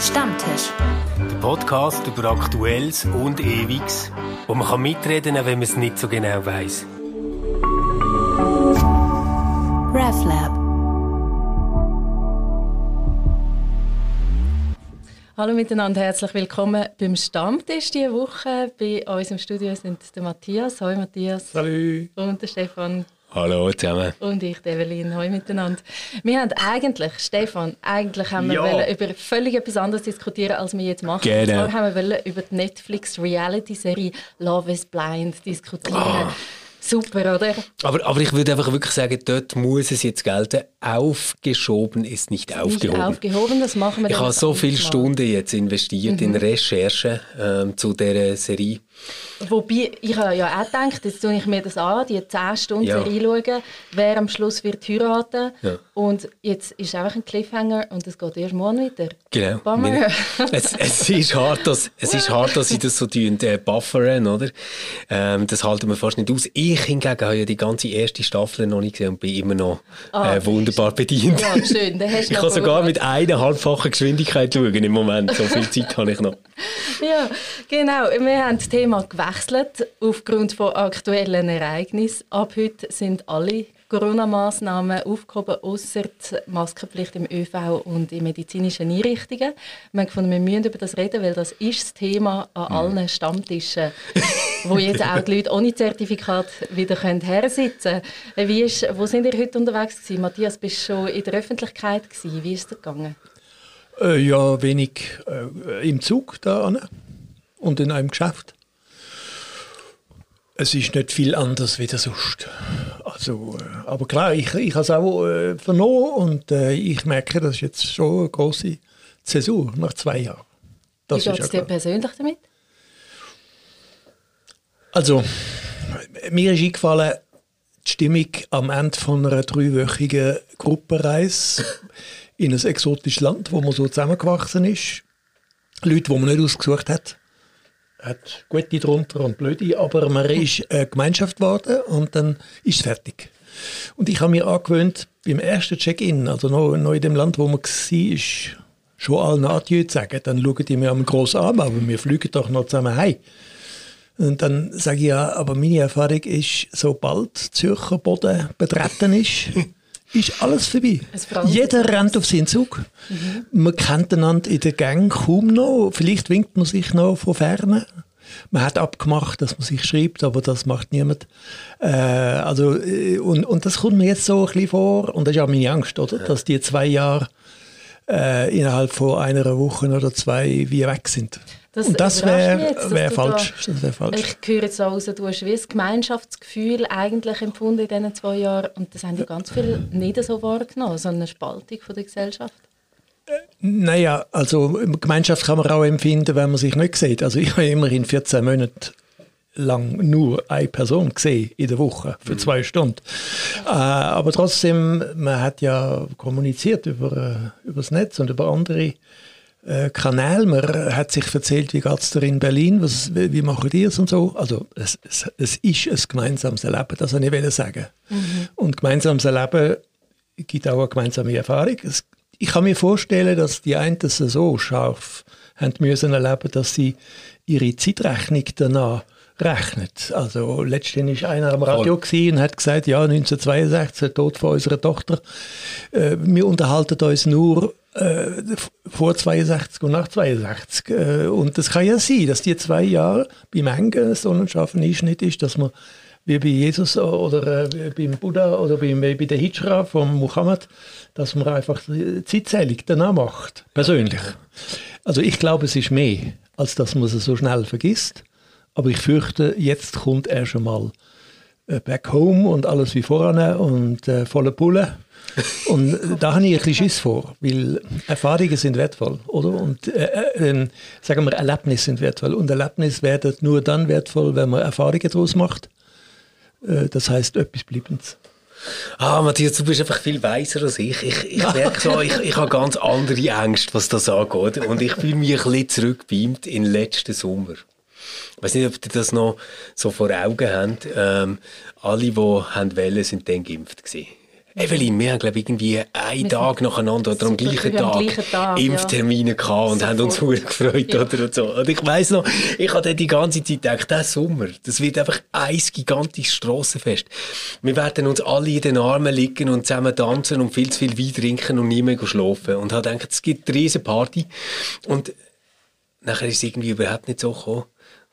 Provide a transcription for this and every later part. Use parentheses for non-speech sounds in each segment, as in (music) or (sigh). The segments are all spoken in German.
Stammtisch. Der Podcast über Aktuelles und Ewiges, wo man kann mitreden kann, wenn man es nicht so genau weiß. RefLab. Hallo miteinander, herzlich willkommen beim Stammtisch diese Woche. Bei uns im Studio sind der Matthias. Hallo Matthias. Hallo. Und der Stefan. Hallo zusammen. Und ich, Evelyn. Hallo miteinander. Wir haben eigentlich, Stefan, eigentlich haben wir Ja. über völlig etwas anderes diskutieren, als wir jetzt machen. Genau. Zwar haben wir wollen über die Netflix-Reality-Serie Love is Blind diskutieren. Ah. Super, oder? Aber, aber ich würde einfach wirklich sagen, dort muss es jetzt gelten, aufgeschoben ist nicht aufgehoben. Nicht aufgehoben, das machen wir ich habe so viele. Stunden jetzt investiert in Recherche ähm, zu dieser Serie. Wobei, ich habe ja auch gedacht, jetzt schaue ich mir das an, die 10 Stunden Ja. reinschauen, wer am Schluss wird heiraten. Ja. Und jetzt ist einfach ein Cliffhanger und es geht erst morgen weiter. Genau. Bummer. es, es, ist hart, dass, es ist hart, dass sie das so äh, buffern, oder? Ähm, das halten wir fast nicht aus. Ich hingegen habe ja die ganze erste Staffel noch nicht gesehen und bin immer noch Ah, äh, wunderbar bedient. Ja, schön. Dann hast Ich kann sogar mit eineinhalbfacher Geschwindigkeit schauen im Moment. So viel Zeit habe ich noch. (laughs) Ja, genau. Wir haben das Thema gewechselt aufgrund von aktuellen Ereignissen. Ab heute sind alle Corona-Massnahmen aufgehoben, außer die Maskenpflicht im ÖV und in medizinischen Einrichtungen. Wir haben gefunden, wir müssen über das reden, weil das ist das Thema an allen Stammtischen, wo jetzt auch die Leute ohne Zertifikat wieder können hersitzen können. Wie ist, wo sind ihr heute unterwegs gewesen? Matthias, bist du schon in der Öffentlichkeit gewesen? Wie ist es gegangen? Äh, ja, wenig äh, im Zug da und in einem Geschäft. Es ist nicht viel anders wie sonst. Also, äh, aber klar, ich, ich habe es auch äh, vernommen und äh, ich merke, das ist jetzt schon eine große Zäsur nach zwei Jahren. Das Wie geht es dir persönlich damit? Also, mir ist eingefallen, die Stimmung am Ende von einer dreiwöchigen Gruppenreise in ein exotisches Land, wo man so zusammengewachsen ist. Leute, die man nicht ausgesucht hat. Hat gute drunter und blöde, aber man ist eine Gemeinschaft geworden und dann ist es fertig. Und ich habe mir angewöhnt, beim ersten Check-in, also noch, noch in dem Land, wo man war, schon allen Adieu zu sagen. Dann schauen die mir am gross an, aber wir fliegen doch noch zusammen heim. Und dann sage ich ja, aber meine Erfahrung ist, sobald Zürcher Boden betreten ist, (laughs) ist alles vorbei. Jeder rennt auf seinen Zug. Man kennt einander in der Gang kaum noch. Vielleicht winkt man sich noch von ferne. Man hat abgemacht, dass man sich schreibt, aber das macht niemand. Äh, also, äh, und, und das kommt mir jetzt so ein bisschen vor. Und das ist auch meine Angst, oder? Dass die zwei Jahre äh, innerhalb von einer Woche oder zwei wie weg sind. Das und das wäre wär falsch. da- Das wär falsch. Ich höre jetzt so raus, du hast wie ein Gemeinschaftsgefühl eigentlich empfunden in diesen zwei Jahren und das haben ja ganz viele nicht so wahrgenommen, so eine Spaltung von der Gesellschaft. Naja, also Gemeinschaft kann man auch empfinden, wenn man sich nicht sieht. Also ich habe immerhin 14 Monate lang nur eine Person gesehen in der Woche für zwei Stunden. Äh, aber trotzdem, man hat ja kommuniziert über, äh, über das Netz und über andere äh, Kanäle. Man hat sich erzählt, wie geht es dir in Berlin, was, wie wie machen die es und so. Also es, es, es ist ein gemeinsames Erleben, das wollte ich sagen. Und gemeinsames Erleben gibt auch eine gemeinsame Erfahrung. Es, ich kann mir vorstellen, dass die einen das so scharf haben müssen erleben, dass sie ihre Zeitrechnung danach rechnet. Also letztendlich war einer am Radio gewesen und hat gesagt, ja 1962 der Tod von unserer Tochter. Äh, wir unterhalten uns nur äh, vor 62 und nach 62. Äh, und das kann ja sein, dass die zwei Jahre beim Engen so ein scharfer Einschnitt ist, dass man wie bei Jesus oder äh, beim Buddha oder beim, bei der Hijra von Muhammad, dass man einfach die Zeitzählung danach macht, persönlich. Also ich glaube, es ist mehr, als dass man es so schnell vergisst. Aber ich fürchte, jetzt kommt er schon mal äh, back home und alles wie voran und äh, volle Pulle. (laughs) Und äh, da habe ich ein bisschen Schiss vor, weil Erfahrungen sind wertvoll, oder? Und äh, äh, äh, sagen wir, Erlebnisse sind wertvoll. Und Erlebnisse werden nur dann wertvoll, wenn man Erfahrungen daraus macht. Äh, das heißt, etwas Bleibendes. Ah, Matthias, du bist einfach viel weiser als ich. Ich, ich (laughs) merke so, ich, ich habe ganz andere Ängste, was das angeht. Und ich fühle mich ein bisschen zurückbeamt in den letzten Sommer. Ich weiß nicht, ob ihr das noch so vor Augen habt. Ähm, alle, die haben wollen, sind dann geimpft gewesen. Evelyn, wir haben glaube ich, irgendwie einen Tag nacheinander oder am gleichen wir Tag, am gleichen Tag, ja. Impftermine gehabt und haben uns (laughs) sehr gefreut Ja. oder so. Und ich weiss noch, ich hatte die ganze Zeit gedacht, der Sommer, das wird einfach ein gigantisches Strassenfest. Wir werden uns alle in den Armen liegen und zusammen tanzen und viel zu viel Wein trinken und nie mehr schlafen. Und habe gedacht, es gibt eine riesen Party. Und nachher ist es irgendwie überhaupt nicht so gekommen.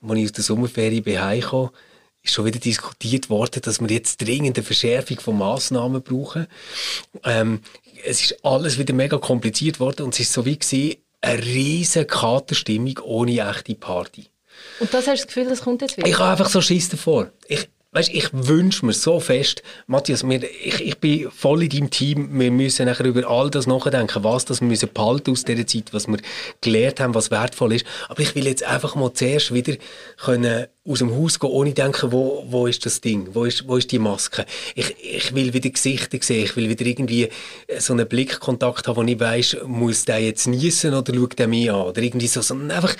Als ich aus der Sommerferien bin heimgekommen, ist schon wieder diskutiert worden, dass wir jetzt dringend eine Verschärfung von Massnahmen brauchen. Ähm, es ist alles wieder mega kompliziert worden und es ist so wie gewesen, eine riesen Katerstimmung ohne echte Party. Und das hast du das Gefühl, das kommt jetzt wieder? Ich habe einfach so Schiss davor. Ich, weißt, ich wünsche mir so fest, Matthias, wir, ich, ich bin voll in deinem Team. Wir müssen nachher über all das nachdenken, was das wir müssen behalten aus dieser Zeit, was wir gelernt haben, was wertvoll ist. Aber ich will jetzt einfach mal zuerst wieder können aus dem Haus gehen, ohne denken, wo, wo ist das Ding, wo ist, wo ist die Maske. Ich, ich will wieder Gesichter sehen, ich will wieder irgendwie so einen Blickkontakt haben, wo ich weiss, muss der jetzt niesen oder schaut der mich an oder irgendwie so, sondern einfach,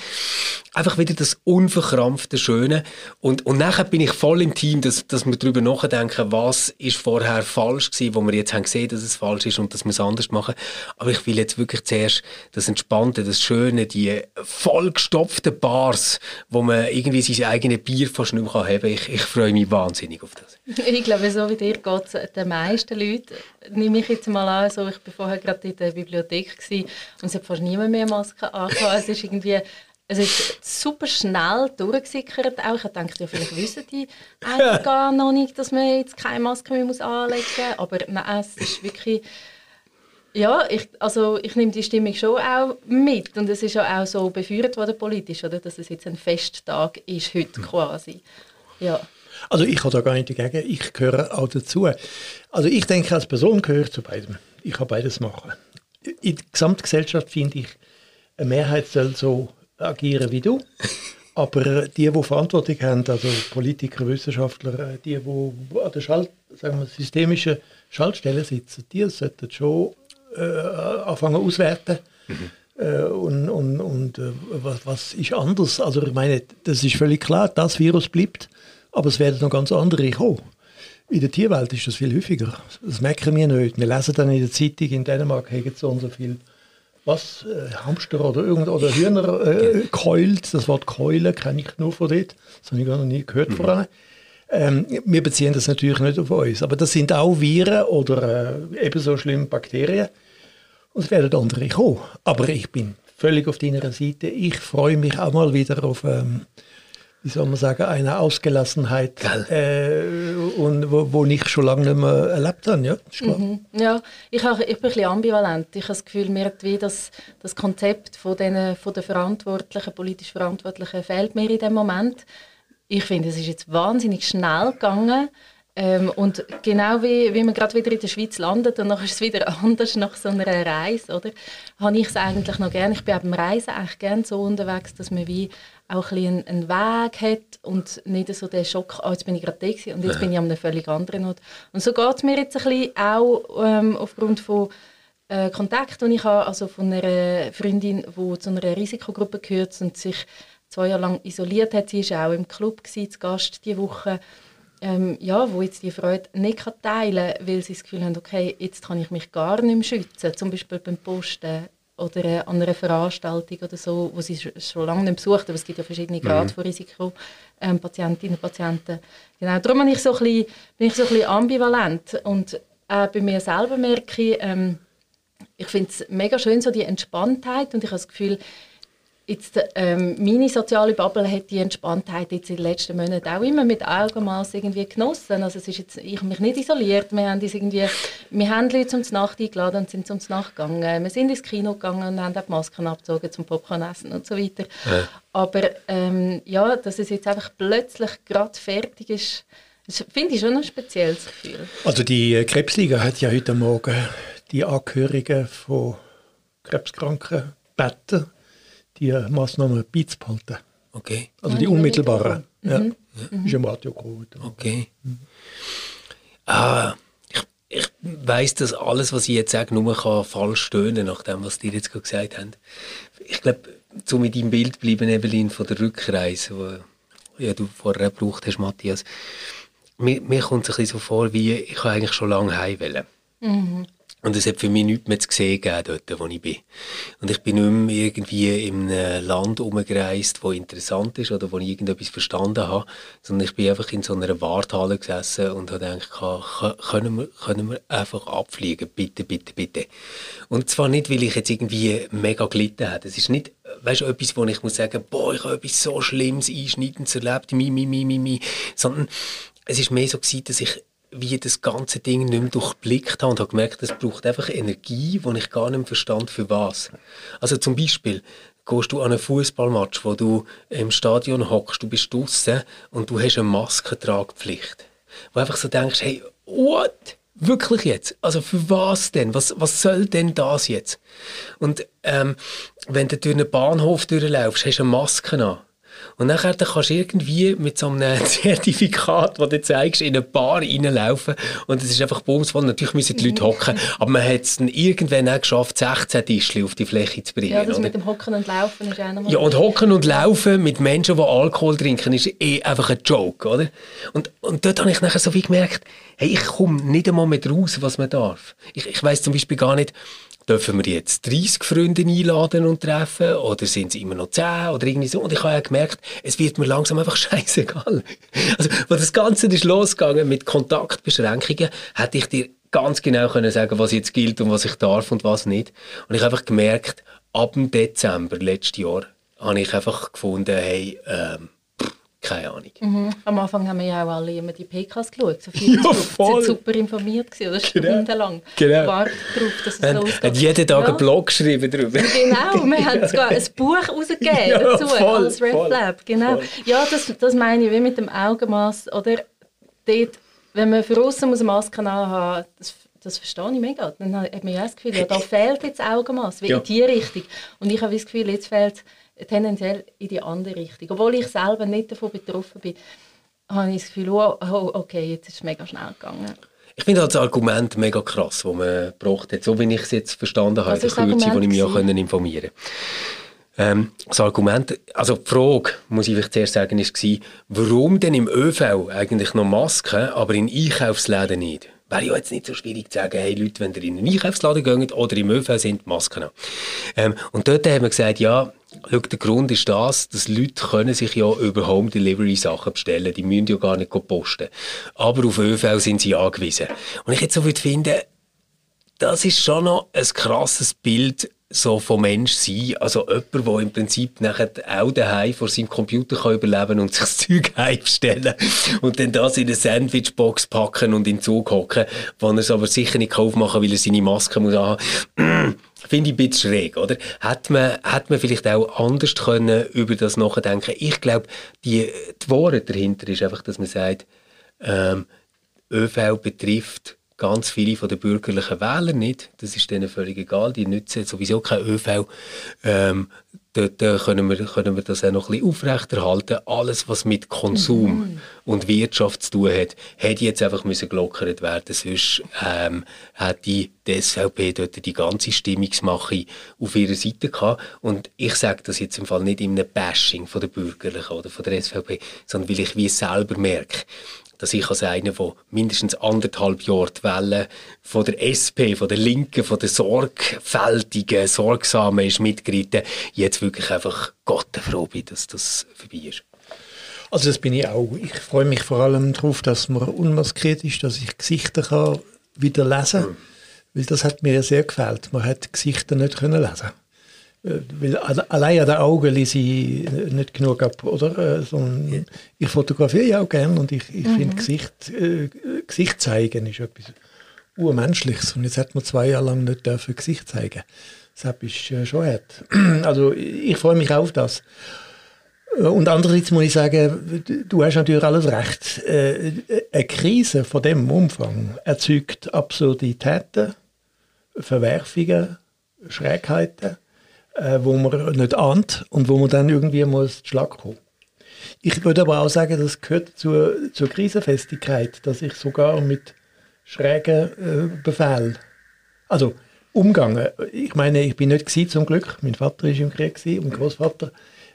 einfach wieder das unverkrampfte Schöne und, und nachher bin ich voll im Team, dass, dass wir darüber nachdenken, was ist vorher falsch gewesen, wo wir jetzt haben gesehen, dass es falsch ist und dass wir es anders machen. Aber ich will jetzt wirklich zuerst das Entspannte, das Schöne, die vollgestopften Bars, wo man irgendwie sein eigenes Bier fast nicht mehr haben kann. Ich, ich freue mich wahnsinnig auf das. (laughs) Ich glaube, so wie dir geht es den meisten Leuten. Nehme ich jetzt mal an, so, ich war vorher gerade in der Bibliothek und es hat fast niemand mehr Maske angehabt. Es ist irgendwie, es ist super schnell durchgesickert auch. Ich dachte, ja, vielleicht wissen die (laughs) eigentlich gar noch nicht, dass man jetzt keine Maske mehr muss anlegen muss. Aber nein, es ist wirklich... Ja, ich, also ich nehme die Stimmung schon auch mit und es ist ja auch so befeuert worden politisch, oder, dass es jetzt ein Festtag ist heute quasi. Ja. Also ich habe da gar nicht dagegen, ich gehöre auch dazu. Also ich denke, als Person gehöre ich zu beidem. Ich kann beides machen. In der Gesamtgesellschaft finde ich, eine Mehrheit soll so agieren wie du. (laughs) Aber die, die Verantwortung haben, also Politiker, Wissenschaftler, äh, die, die an der Schalt, sagen wir, systemischen Schaltstelle sitzen, die sollten schon äh, anfangen auswerten. Äh, und und, und äh, was, was ist anders? Also ich meine, das ist völlig klar, das Virus bleibt, aber es werden noch ganz andere kommen. In der Tierwelt ist das viel häufiger. Das merken wir nicht. Wir lesen dann in der Zeitung, in Dänemark haben so und so viel was, äh, Hamster oder, irgend, oder Hühner äh, keult. Das Wort Keulen kenne ich nur von dort. Das habe ich gar noch nie gehört vorher. Ähm, wir beziehen das natürlich nicht auf uns. Aber das sind auch Viren oder äh, ebenso schlimm Bakterien. Und es werden andere kommen. Aber ich bin völlig auf deiner Seite. Ich freue mich auch mal wieder auf, ähm, wie soll man sagen, eine Ausgelassenheit, äh, und wo, wo ich schon lange nicht mehr erlebt habe. Ja, ist klar. Ja, ich, habe, ich bin ein bisschen ambivalent. Ich habe das Gefühl, mir hat wie das, das Konzept von, den, von der Verantwortlichen, politisch Verantwortlichen fehlt mir in dem Moment. Ich finde, es ist jetzt wahnsinnig schnell gegangen. Ähm, und genau wie, wie man gerade wieder in der Schweiz landet und dann ist es wieder (laughs) anders nach so einer Reise, oder? Habe ich es eigentlich noch gerne. Ich bin beim Reisen eigentlich gerne so unterwegs, dass man wie auch ein bisschen einen Weg hat und nicht so den Schock, ah, jetzt bin ich gerade da und jetzt bin ich an einem völlig anderen Ort. Und so geht es mir jetzt ein bisschen auch ähm, aufgrund von äh, Kontakt, den ich habe, also von einer Freundin, die zu einer Risikogruppe gehört und sich zwei Jahre lang isoliert hat. Sie war auch im Club gewesen, zu Gast diese Woche. Ähm, ja, wo jetzt die Freude nicht kann teilen kann, weil sie das Gefühl haben, okay, jetzt kann ich mich gar nicht mehr schützen, zum Beispiel beim Posten oder äh, an einer Veranstaltung oder so, wo sie sch- schon lange nicht besucht, aber es gibt ja verschiedene Grade von Risiko, ähm, Patientinnen und Patienten. Genau, darum bin ich so ein bisschen, bin ich so ein bisschen ambivalent. Und äh, bei mir selber merke ich, ähm, ich finde es mega schön, so die Entspanntheit. Und ich habe das Gefühl, jetzt, ähm, meine soziale Bubble hat die Entspanntheit jetzt in den letzten Monaten auch immer mit Augenmaß irgendwie genossen. Also es ist jetzt, ich habe mich nicht isoliert, wir haben, irgendwie, wir haben Leute zum Nacht eingeladen und sind zum Nacht gegangen. Wir sind ins Kino gegangen und haben auch die Masken abgezogen zum Popcorn essen und so weiter. Aber ähm, ja, dass es jetzt einfach plötzlich gerade fertig ist, finde ich schon ein spezielles Gefühl. Also die äh, Krebsliga hat ja heute Morgen die Angehörigen von Krebskranken gebeten, die Massnahmen beizubehalten. Okay, Also die unmittelbaren. Ja. Mhm. Ist im Radio gekommen. okay. Ah, ich, ich weiss, dass alles, was ich jetzt sage, nur kann falsch stöhnen nach dem, was die jetzt gerade gesagt haben. Ich glaube, so mit deinem Bild bleiben, Evelyn, von der Rückreise, die ja, du vorher gebraucht hast, Matthias. Mir, mir kommt es ein bisschen so vor, wie ich eigentlich schon lange heim wollen. Und es hat für mich nichts mehr zu sehen gegeben, dort, wo ich bin. Und ich bin nicht mehr irgendwie in einem Land umgereist, wo interessant ist oder wo ich irgendetwas verstanden habe, sondern ich bin einfach in so einer Warthalle gesessen und habe gedacht, können wir, können wir einfach abfliegen? Bitte, bitte, bitte. Und zwar nicht, weil ich jetzt irgendwie mega gelitten habe. Es ist nicht, weißt du, etwas, wo ich muss sagen, boah, ich habe etwas so Schlimmes, Einschneidendes erlebt, mi, mi, mi, mi, mi, sondern es ist mehr so gewesen, dass ich wie das ganze Ding nicht mehr durchblickt habe und habe gemerkt, es braucht einfach Energie, die ich gar nicht mehr verstand, für was. Also zum Beispiel, gehst du an einen Fußballmatch, wo du im Stadion hockst, du bist draußen und du hast eine Maskentragpflicht. Wo einfach so denkst, hey, what? Wirklich jetzt? Also für was denn? Was, was soll denn das jetzt? Und ähm, wenn du durch einen Bahnhof durchlaufst, hast du eine Maske an. Und nachher dann kannst du irgendwie mit so einem (laughs) Zertifikat, das du zeigst, in eine Bar reinlaufen und es ist einfach bumsvoll. Natürlich müssen die Leute hocken, aber man hat es dann irgendwann auch geschafft, 16 Tischchen auf die Fläche zu bringen. Ja, das mit dem Hocken und Laufen ist auch nochmal... Ja, und hocken und laufen mit Menschen, die Alkohol trinken, ist eh einfach ein Joke, oder? Und, und dort habe ich nachher so wie gemerkt, hey, ich komme nicht einmal mehr raus, was man darf. Ich, ich weiss zum Beispiel gar nicht, dürfen wir jetzt 30 Freunde einladen und treffen oder sind es immer noch 10 oder irgendwie so. Und ich habe ja gemerkt, es wird mir langsam einfach (laughs) scheißegal. Also, als das Ganze ist losgegangen mit Kontaktbeschränkungen, hätte ich dir ganz genau können sagen, was jetzt gilt und was ich darf und was nicht. Und ich habe einfach gemerkt, ab dem Dezember letztes Jahr habe ich einfach gefunden, hey, ähm, keine Ahnung. Mhm. Am Anfang haben wir ja auch alle immer die PKs geschaut. So viele Ja, Sie voll. sind super informiert gewesen, oder stundenlang. Genau. Wartet darauf, dass es Man losgeht. hat jeden Tag ja. einen Blog geschrieben darüber. Genau, (laughs) wir haben sogar ein Buch rausgegeben Ja, dazu, voll, als Red voll, Lab. Genau. voll. Ja, das, das meine ich, wie mit dem Augenmaß. Oder dort, wenn man für außen muss eine Maske haben das, das verstehe ich mega. Dann hat man ja das Gefühl, ja, da (laughs) fehlt jetzt Augenmaß, wie Ja. in die Richtung. Und ich habe das Gefühl, jetzt fehlt es tendenziell in die andere Richtung. Obwohl ich selber nicht davon betroffen bin, habe ich das Gefühl, oh, oh, okay, jetzt ist es mega schnell gegangen. Ich finde halt das Argument mega krass, das man gebracht hat, so wie ich es jetzt verstanden habe, das Kürze, die ich mich auch informieren ähm, Das Argument, also die Frage, muss ich vielleicht zuerst sagen, war, warum denn im ÖV eigentlich noch Masken, aber in Einkaufsläden nicht? Wäre ja jetzt nicht so schwierig zu sagen, hey Leute, wenn ihr in einen Einkaufsladen geht oder im ÖV sind, Masken an. Ähm, und dort haben wir gesagt, ja, schau, der Grund ist das, dass Leute können sich ja über Home Delivery Sachen bestellen, die müssen ja gar nicht posten. Aber auf ÖV sind sie angewiesen. Und ich jetzt so würde finden, das ist schon noch ein krasses Bild so vom Mensch sein. Also jemand, der im Prinzip nachher auch daheim vor seinem Computer kann überleben und sich das Zeug (laughs) heimstellen und dann das in eine Sandwichbox packen und in den Zug hocken, wo er es aber sicher nicht aufmachen kann, weil er seine Maske muss haben. Finde ich ein bisschen schräg, oder? Hat man, hat man vielleicht auch anders können über das nachdenken Ich glaube, die, die Wahrheit dahinter ist einfach, dass man sagt, ähm, ÖV betrifft ganz viele von den bürgerlichen Wählern nicht. Das ist denen völlig egal. Die nutzen sowieso kein ÖV. Ähm, dort äh, können, wir, können wir das auch noch ein bisschen aufrechterhalten. Alles, was mit Konsum und Wirtschaft zu tun hat, hätte jetzt einfach müssen gelockert werden. Sonst ähm, hat die, die SVP dort die ganze Stimmungsmache auf ihrer Seite gehabt. Und ich sage das jetzt im Fall nicht in einem Bashing von der Bürgerlichen oder von der SVP, sondern weil ich wie selber merke, dass ich als einer, der mindestens anderthalb Jahre die Welle von der SP, von der Linken, von der sorgfältigen, sorgsamen ist mitgeritten, jetzt wirklich einfach Gott froh bin, dass das vorbei ist. Also das bin ich auch. Ich freue mich vor allem darauf, dass man unmaskiert ist, dass ich Gesichter kann wieder lesen kann. Weil das hat mir sehr gefällt. Man hat Gesichter nicht können lesen. Äh, Weil alle- allein an den Augen lese ich nicht genug ab, oder? Äh, Sondern ich fotografiere ja auch gerne und ich, ich finde Gesicht, äh, Gesicht zeigen ist etwas urmenschliches. Und jetzt hat man zwei Jahre lang nicht dürfen Gesicht zeigen. Deshalb ist äh, schon hart. (clears throat) Also ich freue mich auf das. Und andererseits muss ich sagen, du hast natürlich alles recht. Äh, Eine Krise von dem Umfang erzeugt Absurditäten, Verwerfungen, Schrägheiten, äh, wo man nicht ahnt und wo man dann irgendwie muss Schlag kommen. Ich würde aber auch sagen, das gehört zur, zur Krisenfestigkeit, dass ich sogar mit schrägen äh, Befehlen, also umgangen. Ich meine, ich bin nicht gewesen, zum Glück. Mein Vater ist im Krieg gewesen, und Großvater.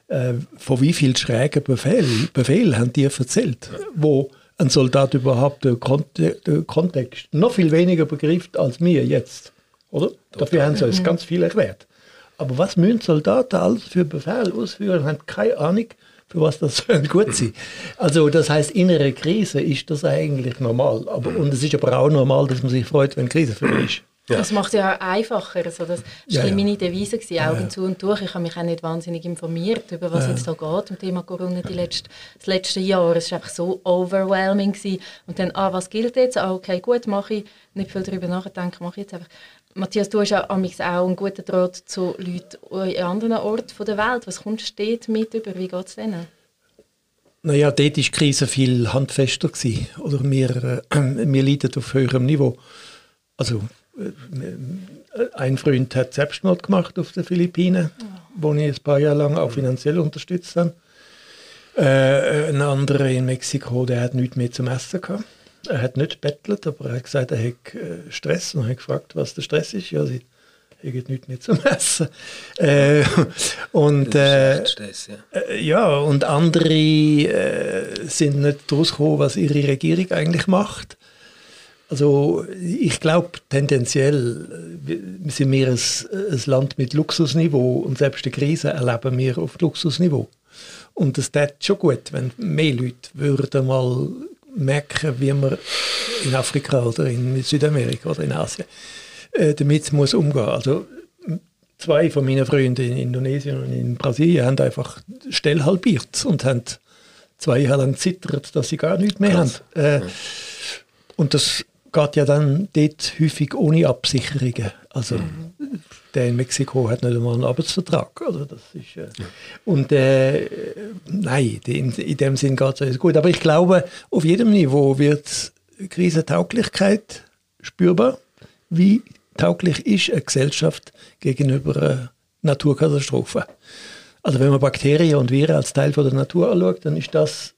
Äh, von wie viel schrägen Befehl, Befehl haben die erzählt, wo ein Soldat überhaupt den, Konte den Kontext noch viel weniger begreift als wir jetzt. Oder? Dafür haben sie uns ganz viel erklärt. Aber was müssen Soldaten alles für Befehl ausführen, haben keine Ahnung, für was das (laughs) gut sein. Also das heißt, innere Krise ist das eigentlich normal. Aber, und es ist aber auch normal, dass man sich freut, wenn Krise für ist. Ja. Das macht es ja auch einfacher. Also das war Ja, ja. meine Devise, gewesen, Augen ja. zu und durch. Ich habe mich auch nicht wahnsinnig informiert, über was jetzt da geht, im Thema Corona die letzte, das letzte Jahr. Es war einfach so overwhelming. Gewesen. Und dann, ah, was gilt jetzt? Ah, okay, gut, mache ich. Nicht viel darüber nachdenken, mache ich jetzt einfach. Matthias, du hast ja auch einen guten Draht zu Leuten in anderen Orten der Welt. Was kommst du dort mit über? Wie geht es denen? Naja, dort war die Krise viel handfester. Gewesen. Oder wir, äh, wir leiden auf höherem Niveau. Also, äh, ein Freund hat Selbstmord gemacht auf den Philippinen, wo ich ein paar Jahre lang auch finanziell unterstützt habe. Äh, ein anderer in Mexiko, der hat nichts mehr zum Essen gehabt. Er hat nicht bettelt, aber er hat gesagt, er hat äh, Stress und hat gefragt, was der Stress ist. Ja, sie haben nichts mehr zum Essen. Äh, (laughs) und, Das äh, Stress, ja. äh, ja, und andere äh, sind nicht rausgekommen, was ihre Regierung eigentlich macht. Also ich glaube tendenziell äh, sind wir ein, ein Land mit Luxusniveau und selbst die Krise erleben wir auf Luxusniveau. Und es wäre schon gut, wenn mehr Leute würden mal merken, wie man in Afrika oder in Südamerika oder in Asien äh, damit muss umgehen. Also zwei von meinen Freunden in Indonesien und in Brasilien haben einfach die Stelle halbiert und haben zwei Jahre lang zittert, dass sie gar nichts mehr Krass. haben. Äh, Und das geht ja dann dort häufig ohne Absicherungen. Also der in Mexiko hat nicht einmal einen Arbeitsvertrag. Also das ist, äh, Und äh, nein, in, in dem Sinn geht es alles gut. Aber ich glaube, auf jedem Niveau wird Krisentauglichkeit spürbar. Wie tauglich ist eine Gesellschaft gegenüber einer Naturkatastrophe? Also wenn man Bakterien und Viren als Teil von der Natur anschaut, dann ist das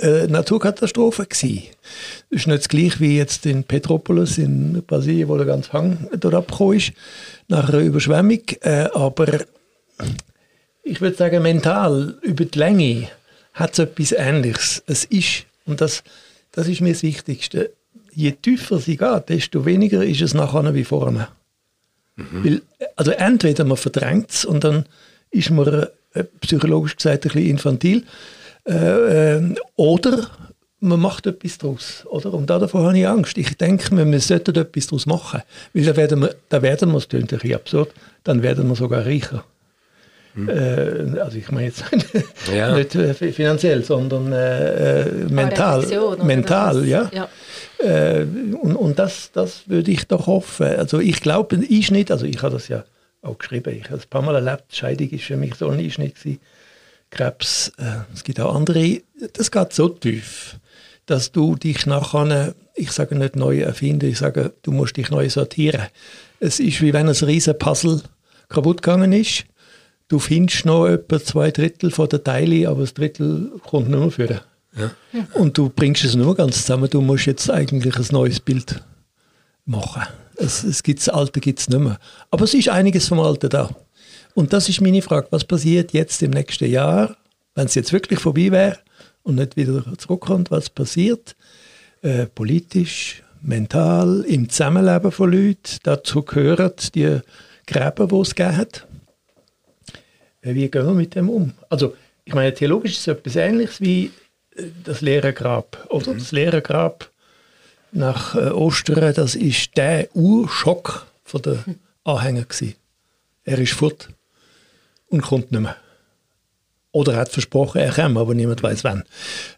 eine Naturkatastrophe gewesen. Das ist nicht das gleiche wie jetzt in Petropolis in Brasilien, wo der ganze Hang dort abgekommen ist, nach einer Überschwemmung. Äh, aber ich würde sagen, mental, über die Länge, hat es etwas Ähnliches. Es ist, und das, das ist mir das Wichtigste, je tiefer sie geht, desto weniger ist es nachher wie vorne. Weil, also entweder man verdrängt es und dann ist man äh, psychologisch gesagt ein bisschen infantil, äh, äh, oder man macht etwas daraus. Oder? Und davor habe ich Angst. Ich denke, wir, wir sollten etwas daraus machen. Weil dann werden wir, dann werden wir es klingt ein bisschen absurd, dann werden wir sogar reicher. Äh, also ich meine jetzt (laughs) Ja. nicht äh, finanziell, sondern äh, äh, mental. Reflexion, mental, was? ja. ja. Äh, und und das, das würde ich doch hoffen. Also ich glaube, ein Einschnitt, also ich habe das ja auch geschrieben, ich habe es ein paar Mal erlebt, Scheidung ist für mich so ein Einschnitt gewesen. Krebs, äh, es gibt auch andere, das geht so tief, dass du dich nachher, ich sage nicht neu erfinden, ich sage, du musst dich neu sortieren. Es ist wie wenn ein riesen Puzzle kaputt gegangen ist. Du findest noch etwa zwei Drittel von den Teilen, aber das Drittel kommt nicht mehr vor. Und du bringst es nur ganz zusammen. Du musst jetzt eigentlich ein neues Bild machen. Es, es gibt's, das Alte gibt es nicht mehr. Aber es ist einiges vom Alten da. Und das ist meine Frage. Was passiert jetzt im nächsten Jahr, wenn es jetzt wirklich vorbei wäre und nicht wieder zurückkommt? Was passiert äh, politisch, mental, im Zusammenleben von Leuten? Dazu gehören die Gräben, die es gegeben hat. Äh, Wie gehen wir mit dem um? Also, ich meine, theologisch ist es etwas Ähnliches wie äh, das leere Grab. Oder? Das leere Grab nach äh, Ostern, das ist der Urschock der Anhänger gewesen. Er ist fort und kommt nicht mehr. Oder er hat versprochen, er käme, aber niemand weiß wann.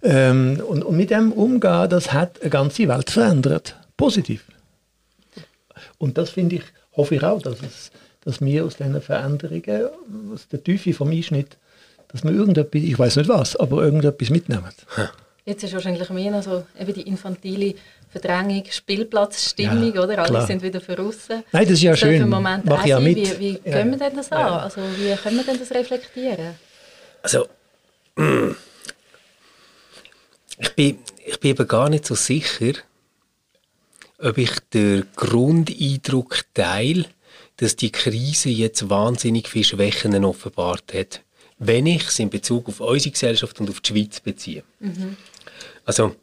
Ähm, und, und mit dem Umgehen, das hat eine ganze Welt verändert. Positiv. Und das finde ich, hoffe ich auch, dass, es, dass wir aus diesen Veränderungen, aus der Tiefe vom Einschnitt, dass wir irgendetwas, ich weiß nicht was, aber irgendetwas mitnehmen. Jetzt ist wahrscheinlich mehr noch so eben die infantile Verdrängung, Spielplatzstimmung, Ja, oder? Alle klar. sind wieder verrissen. Nein, das ist ja für schön. einen Moment Mach auch ich ja mit. Wie, wie Ja, können wir denn das an? Ja. Also, wie können wir denn das reflektieren? Also, (clears throat) ich bin, ich bin eben gar nicht so sicher, ob ich den Grundeindruck teile, dass die Krise jetzt wahnsinnig viele Schwächen offenbart hat. Wenn ich es in Bezug auf unsere Gesellschaft und auf die Schweiz beziehe. Also,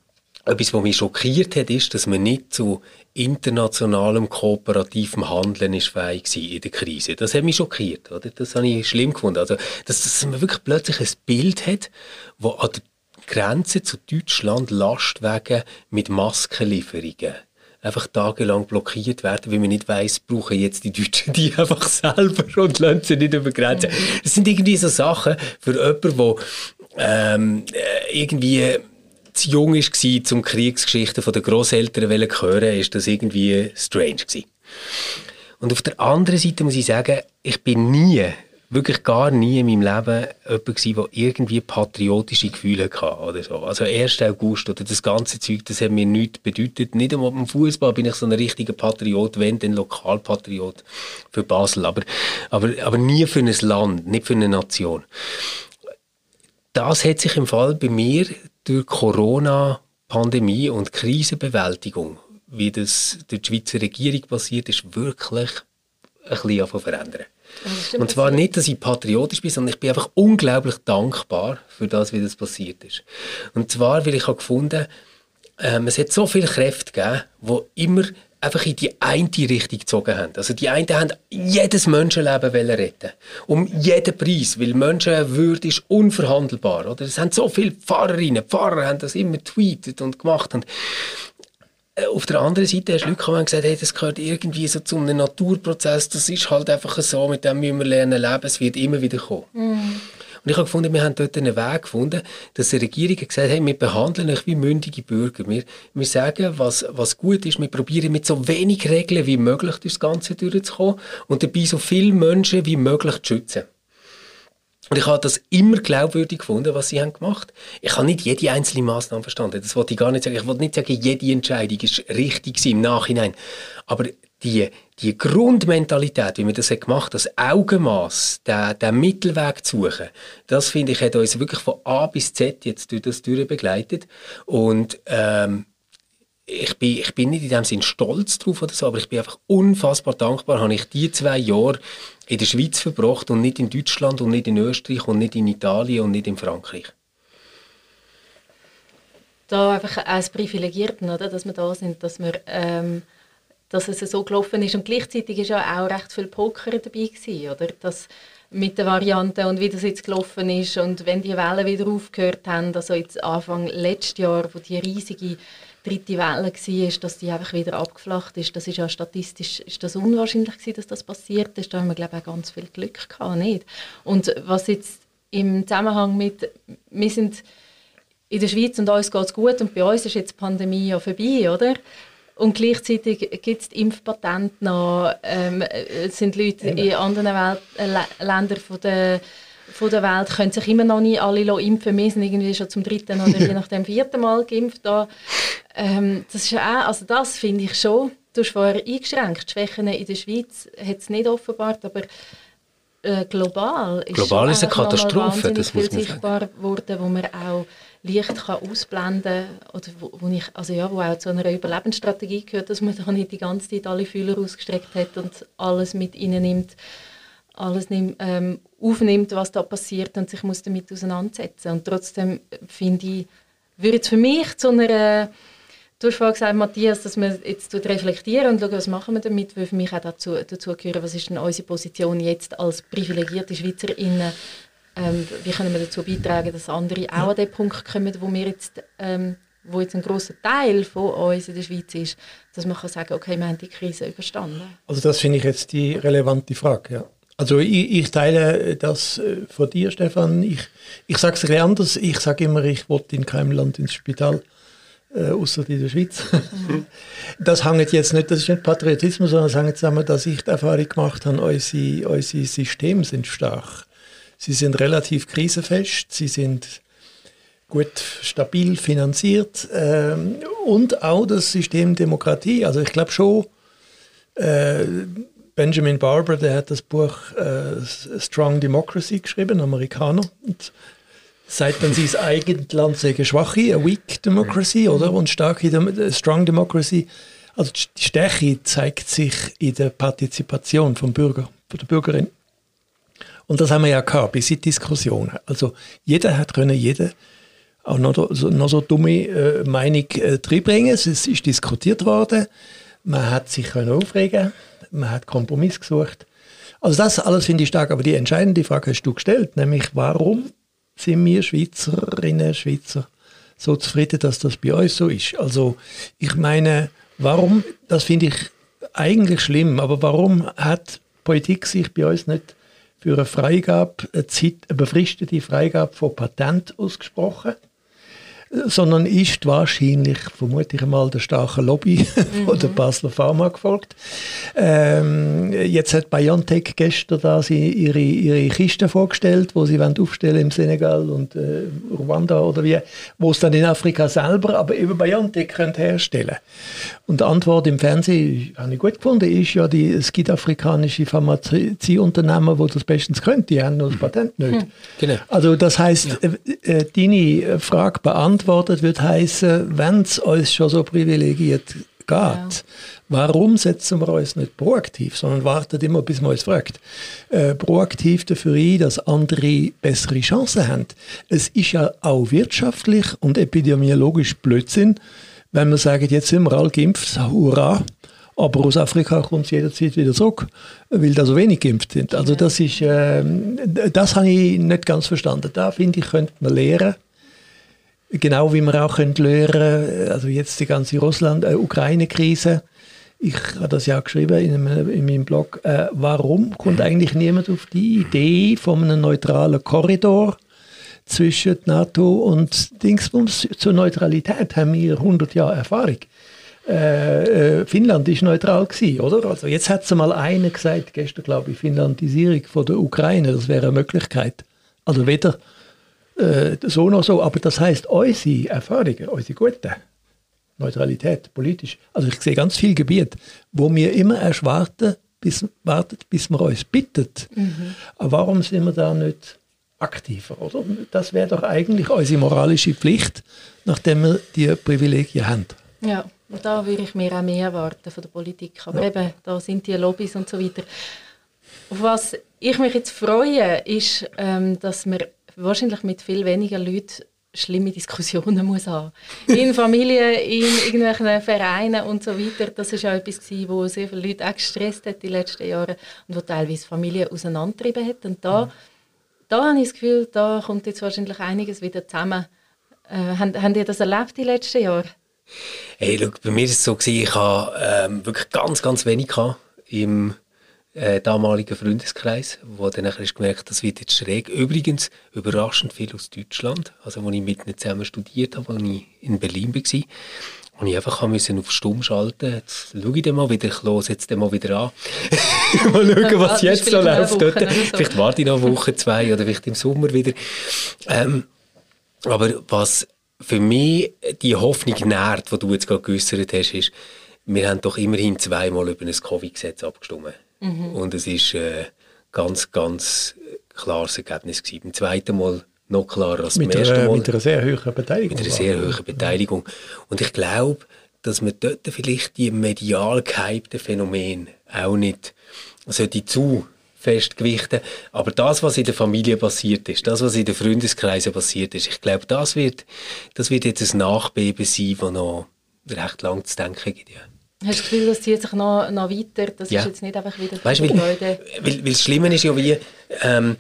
etwas, was mich schockiert hat, ist, dass man nicht zu internationalem kooperativem Handeln ist fähig war in der Krise. Das hat mich schockiert. Oder? Das habe ich schlimm gefunden. Also, dass, dass man wirklich plötzlich ein Bild hat, wo an der Grenze zu Deutschland Lastwagen mit Maskenlieferungen einfach tagelang blockiert werden, weil man nicht weiss, brauchen jetzt die Deutschen die (laughs) einfach selber und lassen sie nicht über Grenzen. Das sind irgendwie so Sachen für jemanden, der ähm, äh, irgendwie zu jung war, zum Kriegsgeschichten der Großeltern zu hören, ist das irgendwie strange gewesen. Und auf der anderen Seite muss ich sagen, ich bin nie, wirklich gar nie in meinem Leben jemand gewesen, der irgendwie patriotische Gefühle hatte oder so. Also 1. August oder das ganze Zeug, das hat mir nichts bedeutet. Nicht einmal beim Fußball bin ich so ein richtiger Patriot, wenn dann Lokalpatriot für Basel, aber, aber, aber nie für ein Land, nicht für eine Nation. Das hat sich im Fall bei mir durch Corona-Pandemie und Krisenbewältigung, wie das durch die Schweizer Regierung passiert ist, wirklich ein bisschen verändern. Und zwar nicht, dass ich patriotisch bin, sondern ich bin einfach unglaublich dankbar für das, wie das passiert ist. Und zwar, weil ich habe gefunden, ähm, es hat so viele Kräfte gegeben, die immer einfach in die eine Richtung gezogen haben. Also die einen haben jedes Menschenleben retten Um jeden Preis, weil Menschenwürde ist unverhandelbar. Oder? Es haben so viele Pfarrerinnen, Pfarrer haben das immer tweetet und gemacht. Und äh, auf der anderen Seite hast du Leute gesagt, hey, das gehört irgendwie so zu einem Naturprozess, das ist halt einfach so, mit dem müssen wir lernen leben, es wird immer wieder kommen. Mm. Und ich habe gefunden, wir haben dort einen Weg gefunden, dass die Regierung gesagt hat, wir behandeln euch wie mündige Bürger. Wir, wir sagen, was, was gut ist. Wir probieren mit so wenig Regeln wie möglich durchs Ganze durchzukommen und dabei so viele Menschen wie möglich zu schützen. Und ich habe das immer glaubwürdig gefunden, was sie haben gemacht. Ich habe nicht jede einzelne Maßnahme verstanden. Das wollte ich gar nicht sagen. Ich wollte nicht sagen, jede Entscheidung ist richtig im Nachhinein. Aber die, die Grundmentalität, wie wir das gemacht haben, das Augenmaß, den, den Mittelweg zu suchen, das finde ich, hat uns wirklich von A bis Z jetzt durch das durch begleitet. Und ähm, ich bin, ich bin nicht in dem Sinn stolz drauf oder so, aber ich bin einfach unfassbar dankbar, habe ich die zwei Jahre in der Schweiz verbracht und nicht in Deutschland und nicht in Österreich und nicht in Italien und nicht in Frankreich. Da einfach als Privilegierten, oder, dass wir da sind, dass wir ähm dass es so gelaufen ist. Und gleichzeitig war ja auch recht viel Poker dabei gewesen, oder? Das mit der Variante und wie das jetzt gelaufen ist und wenn die Wellen wieder aufgehört haben, also jetzt Anfang letztes Jahr, wo die riesige dritte Welle war, dass die einfach wieder abgeflacht ist. Das ist ja statistisch ist das unwahrscheinlich gewesen, dass das passiert ist. Da haben wir glaube ich auch ganz viel Glück gehabt, nicht? Und was jetzt im Zusammenhang mit, wir sind in der Schweiz und uns geht es gut und bei uns ist jetzt die Pandemie ja vorbei, oder? Und gleichzeitig gibt es die Impfpatente noch. Ähm, es sind Leute Eben. in anderen Welt, äh, Ländern von der, von der Welt, können sich immer noch nicht alle impfen. Wir sind irgendwie schon zum dritten oder je (laughs) nach dem vierten Mal geimpft. Da. Ähm, das ist auch, also das finde ich schon. Du hast vorher eingeschränkt. Die Schwächen in der Schweiz hat es nicht offenbart, aber äh, global ist, global ist eine Katastrophe. Das muss man sichtbar geworden, wo man auch leicht kann ausblenden oder wo, wo, also ja, wo auch zu einer Überlebensstrategie gehört, dass man da nicht die ganze Zeit alle Fühler ausgestreckt hat und alles mit nimmt, alles nimmt, ähm, aufnimmt, was da passiert und sich muss damit auseinandersetzen. Und trotzdem finde ich, würde es für mich zu einer Du hast vorhin gesagt, Matthias, dass wir jetzt reflektieren und schauen, was machen wir damit, weil für mich auch dazu, dazu gehören, was ist denn unsere Position jetzt als privilegierte SchweizerInnen ähm, wie können wir dazu beitragen, dass andere auch an den Punkt kommen, wo wir jetzt, ähm, wo jetzt ein großer Teil von uns in der Schweiz ist, dass man kann sagen, okay, wir haben die Krise überstanden. Also das finde ich jetzt die relevante Frage, ja. Also ich, ich, teile das äh, von dir, Stefan. Ich, ich sage es ein bisschen anders. Ich sage immer, ich wollte in keinem Land ins Spital, äh, außer in der Schweiz. Mhm. Das hängt jetzt nicht, das ist nicht Patriotismus, sondern das hängt zusammen, dass ich die Erfahrung gemacht habe, unsere, unsere Systeme sind stark. Sie sind relativ krisenfest, sie sind gut stabil finanziert ähm, und auch das System Demokratie. Also ich glaube schon, äh, Benjamin Barber, der hat das Buch äh, Strong Democracy geschrieben, Amerikaner. Und sagt dann, sein (laughs) eigenes Land sei schwach, a weak democracy, oder? Und starke Dem Strong Democracy. Also die Stärke zeigt sich in der Partizipation vom Bürger, von der Bürgerin. Und das haben wir ja gehabt, bis in Diskussionen. Also jeder hat können, jeder auch noch, so, noch so dumme äh, Meinung äh, reinbringen. Es ist, diskutiert worden. Man hat sich können aufregen man hat Kompromiss gesucht. Also das alles finde ich stark, aber die entscheidende Frage hast du gestellt, nämlich warum sind wir Schweizerinnen, Schweizer so zufrieden, dass das bei uns so ist? Also ich meine, warum, das finde ich eigentlich schlimm, aber warum hat Politik sich bei uns nicht für eine Freigabe, eine, befristete Freigabe von Patent ausgesprochen? Sondern ist wahrscheinlich, vermute ich mal, der starken Lobby mhm. (laughs) von der Basler Pharma gefolgt. Ähm, jetzt hat BioNTech gestern da sie ihre, ihre Kiste vorgestellt, wo sie wollen aufstellen im Senegal und äh, Ruanda oder wie, wo es dann in Afrika selber, aber eben BioNTech könnte herstellen. Und die Antwort im Fernsehen, habe ich gut gefunden, ist ja, die, es gibt afrikanische Pharmazieunternehmen, die das bestens können, die haben nur das Patent nicht. Hm. Genau. Also das heißt, ja. äh, äh, deine Frage beantwortet wird heißen, wenn es uns schon so privilegiert geht, ja. warum setzen wir uns nicht proaktiv, sondern warten immer, bis man uns fragt. Äh, proaktiv dafür ein, dass andere bessere Chancen haben. Es ist ja auch wirtschaftlich und epidemiologisch Blödsinn, wenn wir sagen, jetzt sind wir alle geimpft, hurra, aber aus Afrika kommt es jederzeit wieder zurück, weil da so wenig geimpft sind. Also das ist, äh, das habe ich nicht ganz verstanden. Da finde ich, könnte man lernen. Genau wie man auch könnte lernen, also jetzt die ganze Russland-Ukraine-Krise. Ich habe das ja geschrieben in, einem, in meinem Blog. Äh, warum kommt eigentlich niemand auf die Idee von einem neutralen Korridor? zwischen NATO und Dingsbums. Zur Neutralität haben wir 100 Jahre Erfahrung. Äh, äh, Finnland ist neutral gewesen, oder? Also jetzt hat es mal einer gesagt, gestern glaube ich, Finlandisierung von der Ukraine, das wäre eine Möglichkeit. Also weder äh, so noch so, aber das heißt unsere Erfahrungen, unsere guten Neutralität, politisch. Also ich sehe ganz viele Gebiete, wo wir immer erst warten, bis, wartet, bis man uns bittet. Mhm. Aber warum sind wir da nicht aktiver, oder? Das wäre doch eigentlich unsere moralische Pflicht, nachdem wir die Privilegien haben. Ja, und da würde ich mir auch mehr erwarten von der Politik. Aber ja. eben, da sind die Lobbys und so weiter. Auf was ich mich jetzt freue, ist, ähm, dass man wahrscheinlich mit viel weniger Leuten schlimme Diskussionen (laughs) muss haben. In Familien, in irgendwelchen Vereinen und so weiter. Das ist auch etwas gewesen, wo sehr viele Leute auch gestresst hat die letzten Jahre und wo teilweise Familien auseinandertrieben hat. Und da da habe ich das Gefühl, da kommt jetzt wahrscheinlich einiges wieder zusammen. Äh, habt, habt ihr das erlebt die letzten Jahre? Hey, look, bei mir war es so, ich hatte ähm, wirklich ganz, ganz wenig im äh, damaligen Freundeskreis, wo dann nachher ist gemerkt, das wird jetzt schräg. Übrigens überraschend viel aus Deutschland, also als ich mit ihnen zusammen studiert habe, als ich in Berlin war. Und ich einfach musste auf Stumm schalten. Jetzt schaue ich dann mal wieder, ich höre jetzt mal wieder an. (laughs) mal schauen, was ja, jetzt so läuft. So. Vielleicht warte ich noch eine Woche, zwei oder vielleicht im Sommer wieder. Ähm, aber was für mich die Hoffnung nährt, die du jetzt gerade geäußert hast, ist, wir haben doch immerhin zweimal über ein Covid-Gesetz abgestimmt. Mhm. Und es ist äh, ganz, ganz klares Ergebnis gewesen. Beim zweiten Mal noch klarer als beim ersten Mal. Mit einer sehr hohen Beteiligung. Mit einer sehr hohen Beteiligung. Und ich glaube, dass man dort vielleicht die medial gehypten Phänomene auch nicht sollte zu fest gewichten. Aber das, was in der Familie passiert ist, das, was in den Freundeskreisen passiert ist, ich glaube, das wird, das wird jetzt ein Nachbeben sein, das noch recht lang zu denken gibt. Ja. Hast du das Gefühl, das zieht sich noch, noch weiter? Das ja. ist jetzt nicht einfach wieder weißt, weil, weil, weil das Schlimme ist ja wie, ähm,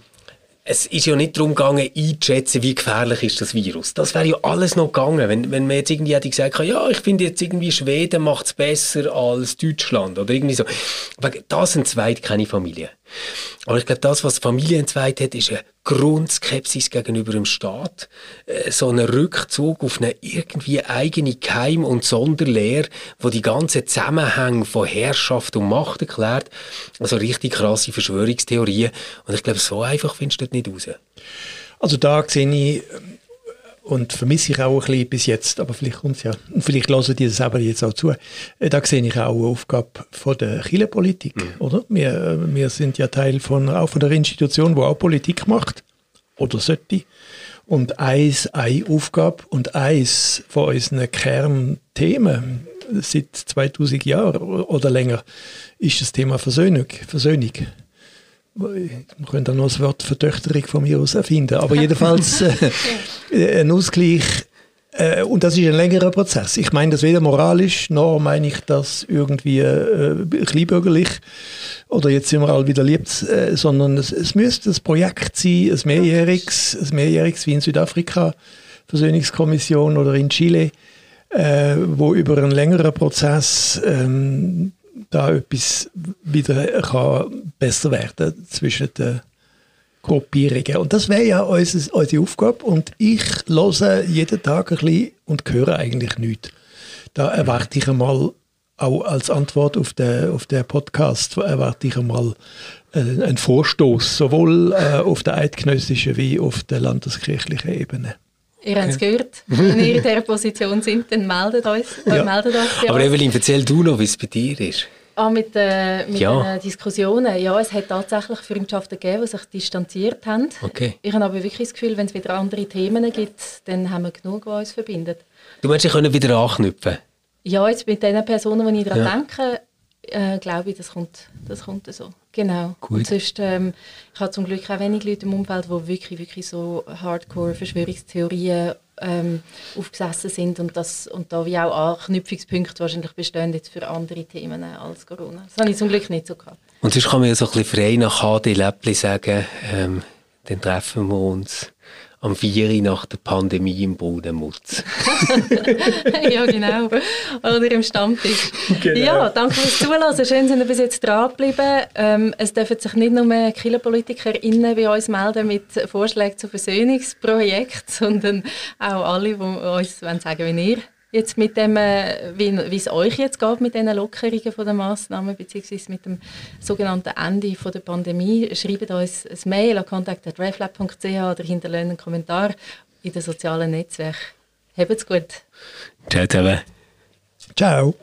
es ist ja nicht darum gegangen, einzuschätzen, wie gefährlich ist das Virus. Das wäre ja alles noch gegangen, wenn, wenn man jetzt irgendwie hätte gesagt, ja, ich finde jetzt irgendwie Schweden macht es besser als Deutschland oder irgendwie so. Das sind zwei keine Familie. Aber ich glaube, das, was Familie entzweit hat, ist eine Grundskepsis gegenüber dem Staat. Äh, so ein Rückzug auf eine irgendwie eigene Keim- und Sonderlehre, wo die ganzen Zusammenhänge von Herrschaft und Macht erklärt. Also richtig krasse Verschwörungstheorien. Und ich glaube, so einfach findest du das nicht raus. Also da sehe ich und vermisse ich auch ein bisschen bis jetzt, aber vielleicht kommt es ja, und vielleicht hören die das aber jetzt auch zu, äh, da sehe ich auch eine Aufgabe von der Kirchenpolitik, mhm. oder? Wir, wir sind ja Teil von, auch von der Institution, die auch Politik macht, oder sollte. Und eins, eine Aufgabe und eins von unseren Kernthemen seit 2000 Jahren oder länger ist das Thema Versöhnung. Versöhnung. Wir können dann noch das Wort Vertöchterung von mir aus erfinden, aber jedenfalls (laughs) äh, ein Ausgleich äh, und das ist ein längerer Prozess. Ich meine das weder moralisch, noch meine ich das irgendwie äh, kleinbürgerlich oder jetzt sind wir alle wieder liebt, äh, sondern es, es müsste ein Projekt sein, ein mehrjähriges, ein mehrjähriges wie in Südafrika, Versöhnungskommission oder in Chile, äh, wo über einen längeren Prozess ähm, da etwas wieder kann besser werden zwischen den Gruppierungen. Und das wäre ja unsere, unsere Aufgabe. Und ich höre jeden Tag ein bisschen und höre eigentlich nichts. Da erwarte ich einmal, auch als Antwort auf den, auf den Podcast, erwarte ich einmal äh, einen Vorstoß, sowohl äh, auf der eidgenössischen wie auf der landeskirchlichen Ebene. Ihr habt es gehört. (laughs) Wenn ihr in dieser Position sind, dann meldet euch. Ja. meldet euch Aber Evelyn, erzähl du noch, wie es bei dir ist. Ah, mit, äh, mit Ja. den Diskussionen. Ja, es hat tatsächlich Freundschaften gegeben, die sich distanziert haben. Okay. Ich habe aber wirklich das Gefühl, wenn es wieder andere Themen gibt, dann haben wir genug, was uns verbindet. Du meinst, ich können wieder anknüpfen? Ja, jetzt mit den Personen, die ich daran Ja. denke, äh, glaube ich, das kommt, das kommt so. Genau. Gut. Und sonst, ähm, ich habe zum Glück auch wenig Leute im Umfeld, die wirklich, wirklich so Hardcore-Verschwörungstheorien ähm, aufgesessen sind und, das, und da wie auch Anknüpfungspunkte wahrscheinlich bestehen jetzt für andere Themen als Corona. Das habe ich zum Glück nicht so gehabt. Und sonst kann man ja so ein bisschen frei nach HD Läppli sagen, ähm, dann treffen wir uns am 4 Uhr nach der Pandemie im Bodenmutz. (laughs) ja, genau. Oder im Stammtisch. Ja, danke fürs Zuhören. Schön, sind ihr bis jetzt dran geblieben. Ähm, es dürfen sich nicht nur KillerpolitikerInnen bei uns melden mit Vorschlägen zu Versöhnungsprojekten, sondern auch alle, die uns wollen sagen wie ihr jetzt mit dem, äh, wie, wie es euch jetzt geht mit diesen Lockerungen von den Massnahmen beziehungsweise mit dem sogenannten Ende von der Pandemie. Schreibt uns ein Mail an contact.reflab.ch oder hinterlasst einen Kommentar in den sozialen Netzwerken. Habt's gut. Ciao zusammen. Ciao.